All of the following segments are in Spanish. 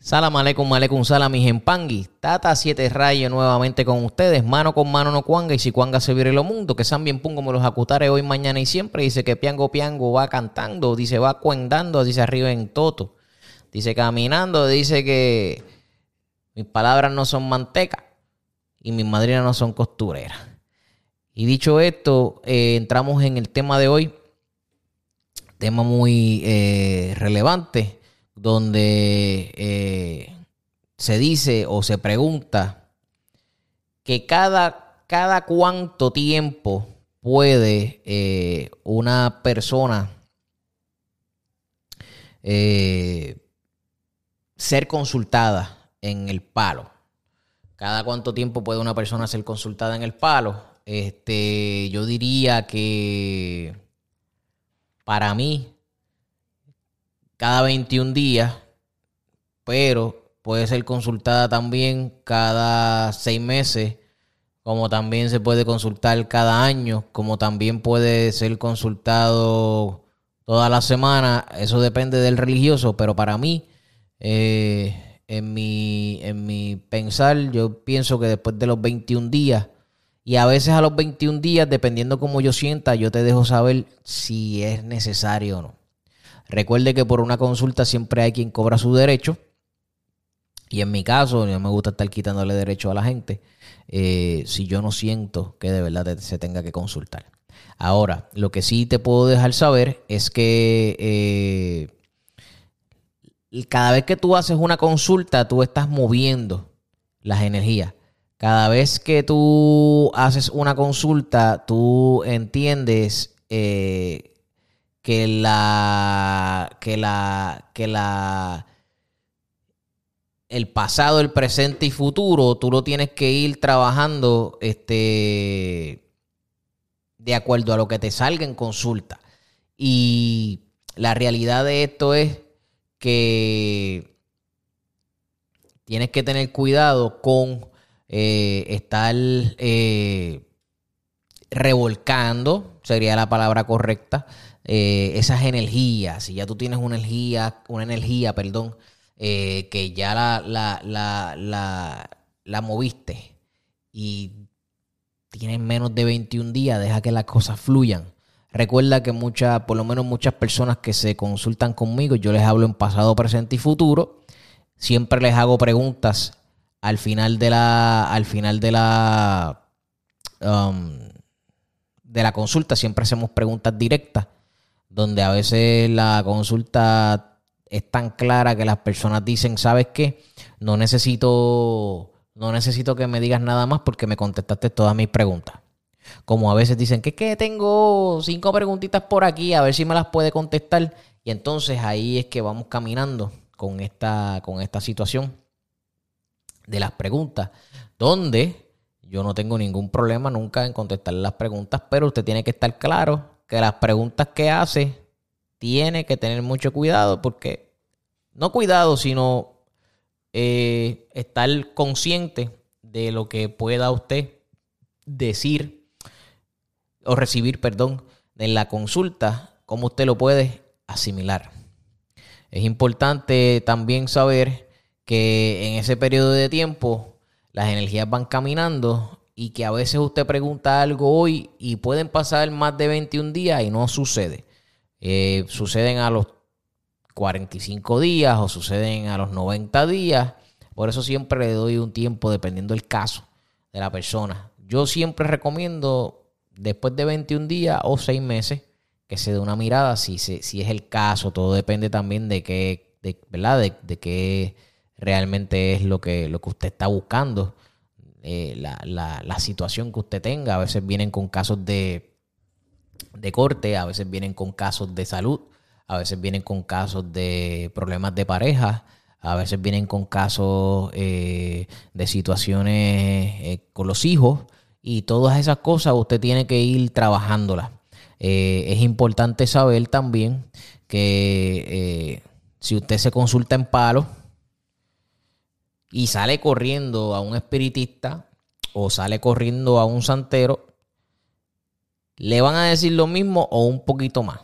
Salam aleikum, aleikum salam, mis empangui. Tata 7 rayos nuevamente con ustedes. Mano con mano no cuanga y si cuanga se vire lo mundo. Que san bien pongo me los acutare hoy, mañana y siempre. Dice que piango piango va cantando. Dice va cuendando, dice arriba en toto. Dice caminando, dice que mis palabras no son manteca y mis madrinas no son costureras. Y dicho esto, eh, entramos en el tema de hoy. Tema muy eh, relevante donde eh, se dice o se pregunta que cada, cada cuánto tiempo puede eh, una persona eh, ser consultada en el palo. Cada cuánto tiempo puede una persona ser consultada en el palo. Este, yo diría que para mí cada 21 días, pero puede ser consultada también cada seis meses, como también se puede consultar cada año, como también puede ser consultado toda la semana. Eso depende del religioso, pero para mí, eh, en, mi, en mi pensar, yo pienso que después de los 21 días, y a veces a los 21 días, dependiendo cómo yo sienta, yo te dejo saber si es necesario o no. Recuerde que por una consulta siempre hay quien cobra su derecho. Y en mi caso, no me gusta estar quitándole derecho a la gente eh, si yo no siento que de verdad se tenga que consultar. Ahora, lo que sí te puedo dejar saber es que eh, cada vez que tú haces una consulta, tú estás moviendo las energías. Cada vez que tú haces una consulta, tú entiendes eh, que la, que la, que la, el pasado, el presente y futuro, tú lo tienes que ir trabajando, este, de acuerdo a lo que te salga en consulta. Y la realidad de esto es que tienes que tener cuidado con eh, estar eh, revolcando, sería la palabra correcta, eh, esas energías, si ya tú tienes una energía, una energía, perdón, eh, que ya la, la, la, la, moviste y tienes menos de 21 días, deja que las cosas fluyan. Recuerda que muchas, por lo menos muchas personas que se consultan conmigo, yo les hablo en pasado, presente y futuro. Siempre les hago preguntas al final de la, al final de la, um, de la consulta. Siempre hacemos preguntas directas donde a veces la consulta es tan clara que las personas dicen, ¿sabes qué? No necesito, no necesito que me digas nada más porque me contestaste todas mis preguntas. Como a veces dicen que, que tengo cinco preguntitas por aquí, a ver si me las puede contestar. Y entonces ahí es que vamos caminando con esta, con esta situación de las preguntas, donde yo no tengo ningún problema nunca en contestar las preguntas, pero usted tiene que estar claro que las preguntas que hace tiene que tener mucho cuidado porque, no cuidado, sino eh, estar consciente de lo que pueda usted decir o recibir, perdón, en la consulta, cómo usted lo puede asimilar. Es importante también saber que en ese periodo de tiempo las energías van caminando y que a veces usted pregunta algo hoy y pueden pasar más de 21 días y no sucede. Eh, suceden a los 45 días o suceden a los 90 días. Por eso siempre le doy un tiempo dependiendo del caso de la persona. Yo siempre recomiendo después de 21 días o 6 meses que se dé una mirada si, si es el caso. Todo depende también de qué, de, ¿verdad? De, de qué realmente es lo que, lo que usted está buscando. Eh, la, la, situación que usted tenga. A veces vienen con casos de, de corte, a veces vienen con casos de salud, a veces vienen con casos de problemas de pareja, a veces vienen con casos eh, de situaciones eh, con los hijos y todas esas cosas usted tiene que ir trabajándolas. es importante saber también que si usted se consulta en palo, y sale corriendo a un espiritista o sale corriendo a un santero, le van a decir lo mismo o un poquito más.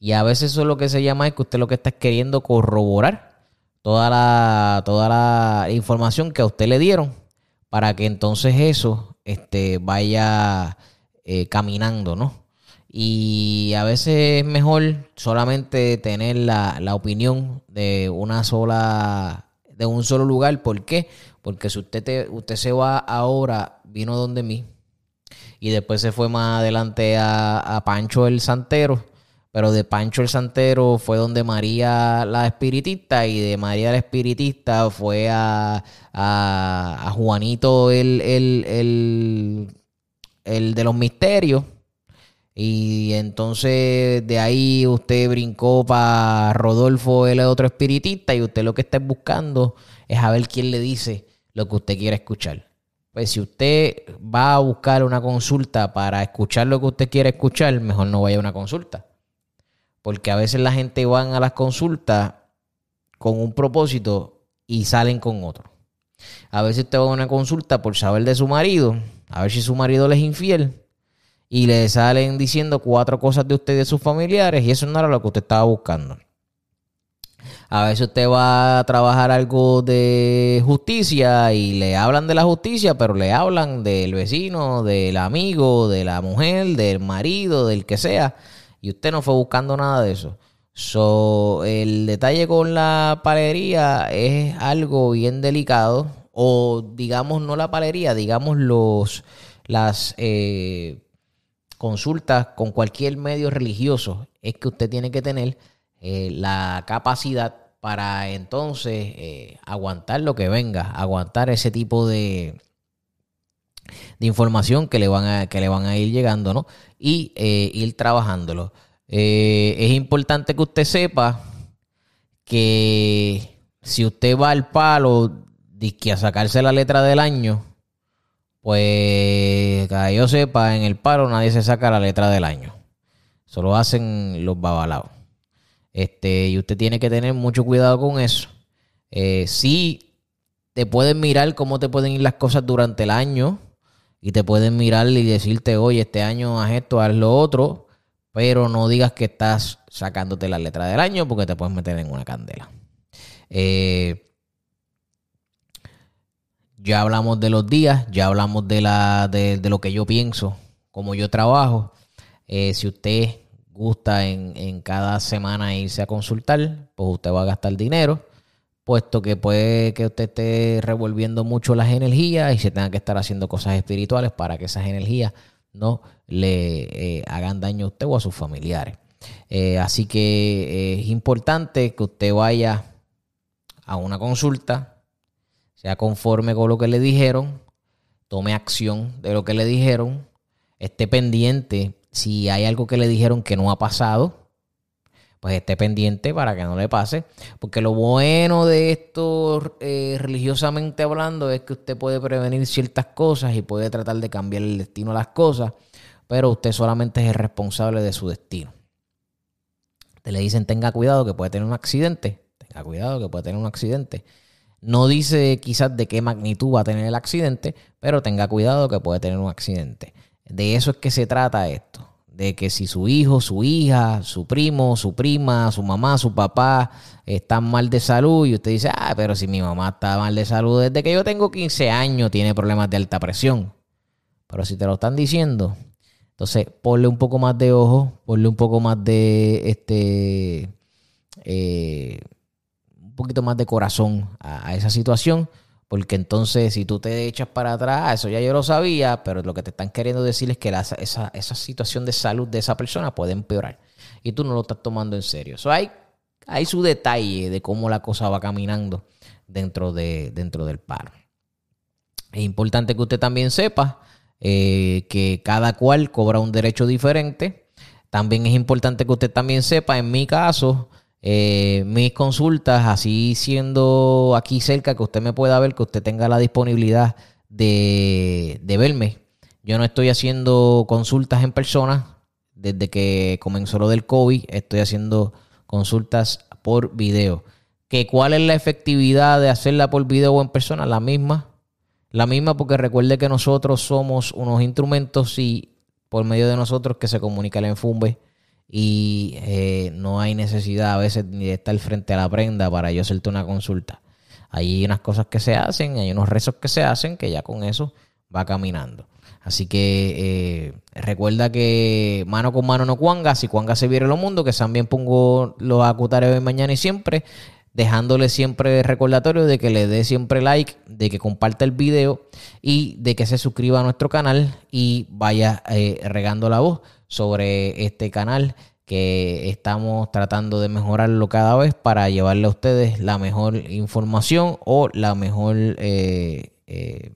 Y a veces eso es lo que se llama es que usted lo que está queriendo corroborar toda la, toda la información que a usted le dieron para que entonces eso este, vaya eh, caminando, ¿no? Y a veces es mejor solamente tener la, la, opinión de una sola, de un solo lugar. ¿Por qué? Porque si usted, te, usted se va ahora, vino donde mí, y después se fue más adelante a, a Pancho el Santero, pero de Pancho el Santero fue donde María la Espiritista y de María la Espiritista fue a, a, a Juanito el, el, el, el de los misterios y entonces de ahí usted brincó para Rodolfo, el otro espiritista, y usted lo que está buscando es a ver quién le dice lo que usted quiere escuchar. Pues si usted va a buscar una consulta para escuchar lo que usted quiere escuchar, mejor no vaya a una consulta. Porque a veces la gente va a las consultas con un propósito y salen con otro. A veces usted va a una consulta por saber de su marido, a ver si su marido le es infiel y le salen diciendo cuatro cosas de usted y de sus familiares y eso no era lo que usted estaba buscando. A veces usted va a trabajar algo de justicia y le hablan de la justicia, pero le hablan del vecino, del amigo, de la mujer, del marido, del que sea, y usted no fue buscando nada de eso. So, el detalle con la palería es algo bien delicado, o digamos no la palería, digamos los las eh, consultas con cualquier medio religioso, es que usted tiene que tener eh, la capacidad para entonces eh, aguantar lo que venga, aguantar ese tipo de, de información que le van a, que le van a ir llegando, ¿no? Y eh, ir trabajándolo. es importante que usted sepa que si usted va al palo a sacarse la letra del año, pues yo sepa, en el paro nadie se saca la letra del año. Solo hacen los babalaos. Este, y usted tiene que tener mucho cuidado con eso. Eh, sí, te pueden mirar cómo te pueden ir las cosas durante el año. Y te pueden mirar y decirte, oye, este año haz esto, haz lo otro. Pero no digas que estás sacándote la letra del año porque te puedes meter en una candela. Eh, ya hablamos de los días, ya hablamos de, la, de, lo que yo pienso, cómo yo trabajo. Eh, si usted gusta en, cada semana irse a consultar, pues usted va a gastar dinero, puesto que puede que usted esté revolviendo mucho las energías y se tenga que estar haciendo cosas espirituales para que esas energías no le eh, hagan daño a usted o a sus familiares. Eh, así que es importante que usted vaya a una consulta, sea conforme con lo que le dijeron, tome acción de lo que le dijeron, esté pendiente si hay algo que le dijeron que no ha pasado, pues esté pendiente para que no le pase. Porque lo bueno de esto, eh, religiosamente hablando, es que usted puede prevenir ciertas cosas y puede tratar de cambiar el destino a las cosas, pero usted solamente es el responsable de su destino. Te le dicen tenga cuidado que puede tener un accidente, tenga cuidado que puede tener un accidente. No dice quizás de qué magnitud va a tener el accidente, pero tenga cuidado que puede tener un accidente. De eso es que se trata esto. De que si su hijo, su hija, su primo, su prima, su mamá, su papá están mal de salud y usted dice, ah, pero si mi mamá está mal de salud desde que yo tengo 15 años, tiene problemas de alta presión. Pero si te lo están diciendo, entonces ponle un poco más de ojo, ponle un poco más de este... Eh, poquito más de corazón a, esa situación, porque entonces si tú te echas para atrás, eso ya yo lo sabía, pero lo que te están queriendo decir es que esa, esa, situación de salud de esa persona puede empeorar y tú no lo estás tomando en serio. Eso hay, hay su detalle de cómo la cosa va caminando dentro, de, dentro del paro. Es importante que usted también sepa eh, que cada cual cobra un derecho diferente. También es importante que usted también sepa, en mi caso, eh, mis consultas, así siendo aquí cerca, que usted me pueda ver, que usted tenga la disponibilidad de, verme. Yo no estoy haciendo consultas en persona desde que comenzó lo del COVID, estoy haciendo consultas por video. ¿Que ¿Cuál es la efectividad de hacerla por video o en persona? La misma. La misma porque recuerde que nosotros somos unos instrumentos y por medio de nosotros que se comunica el enfumbe y eh, no hay necesidad a veces ni de estar frente a la prenda para yo hacerte una consulta. Hay unas cosas que se hacen, hay unos rezos que se hacen que ya con eso va caminando. Así que eh, recuerda que mano con mano no cuanga, si cuanga se viere lo mundo, que también pongo los acutares hoy, mañana y siempre, dejándole siempre recordatorio de que le dé siempre like, de que comparte el video y de que se suscriba a nuestro canal y vaya eh, regando la voz sobre este canal que estamos tratando de mejorarlo cada vez para llevarle a ustedes la mejor información o la mejor eh, eh,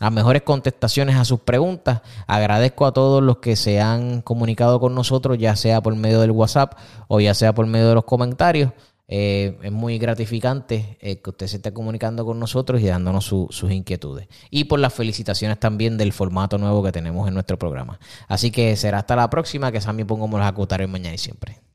las mejores contestaciones a sus preguntas. Agradezco a todos los que se han comunicado con nosotros, ya sea por medio del WhatsApp o ya sea por medio de los comentarios. Eh, es muy gratificante eh, que usted se esté comunicando con nosotros y dándonos sus inquietudes. Y por las felicitaciones también del formato nuevo que tenemos en nuestro programa. Así que será hasta la próxima, que también pongamos los acutarios mañana y siempre.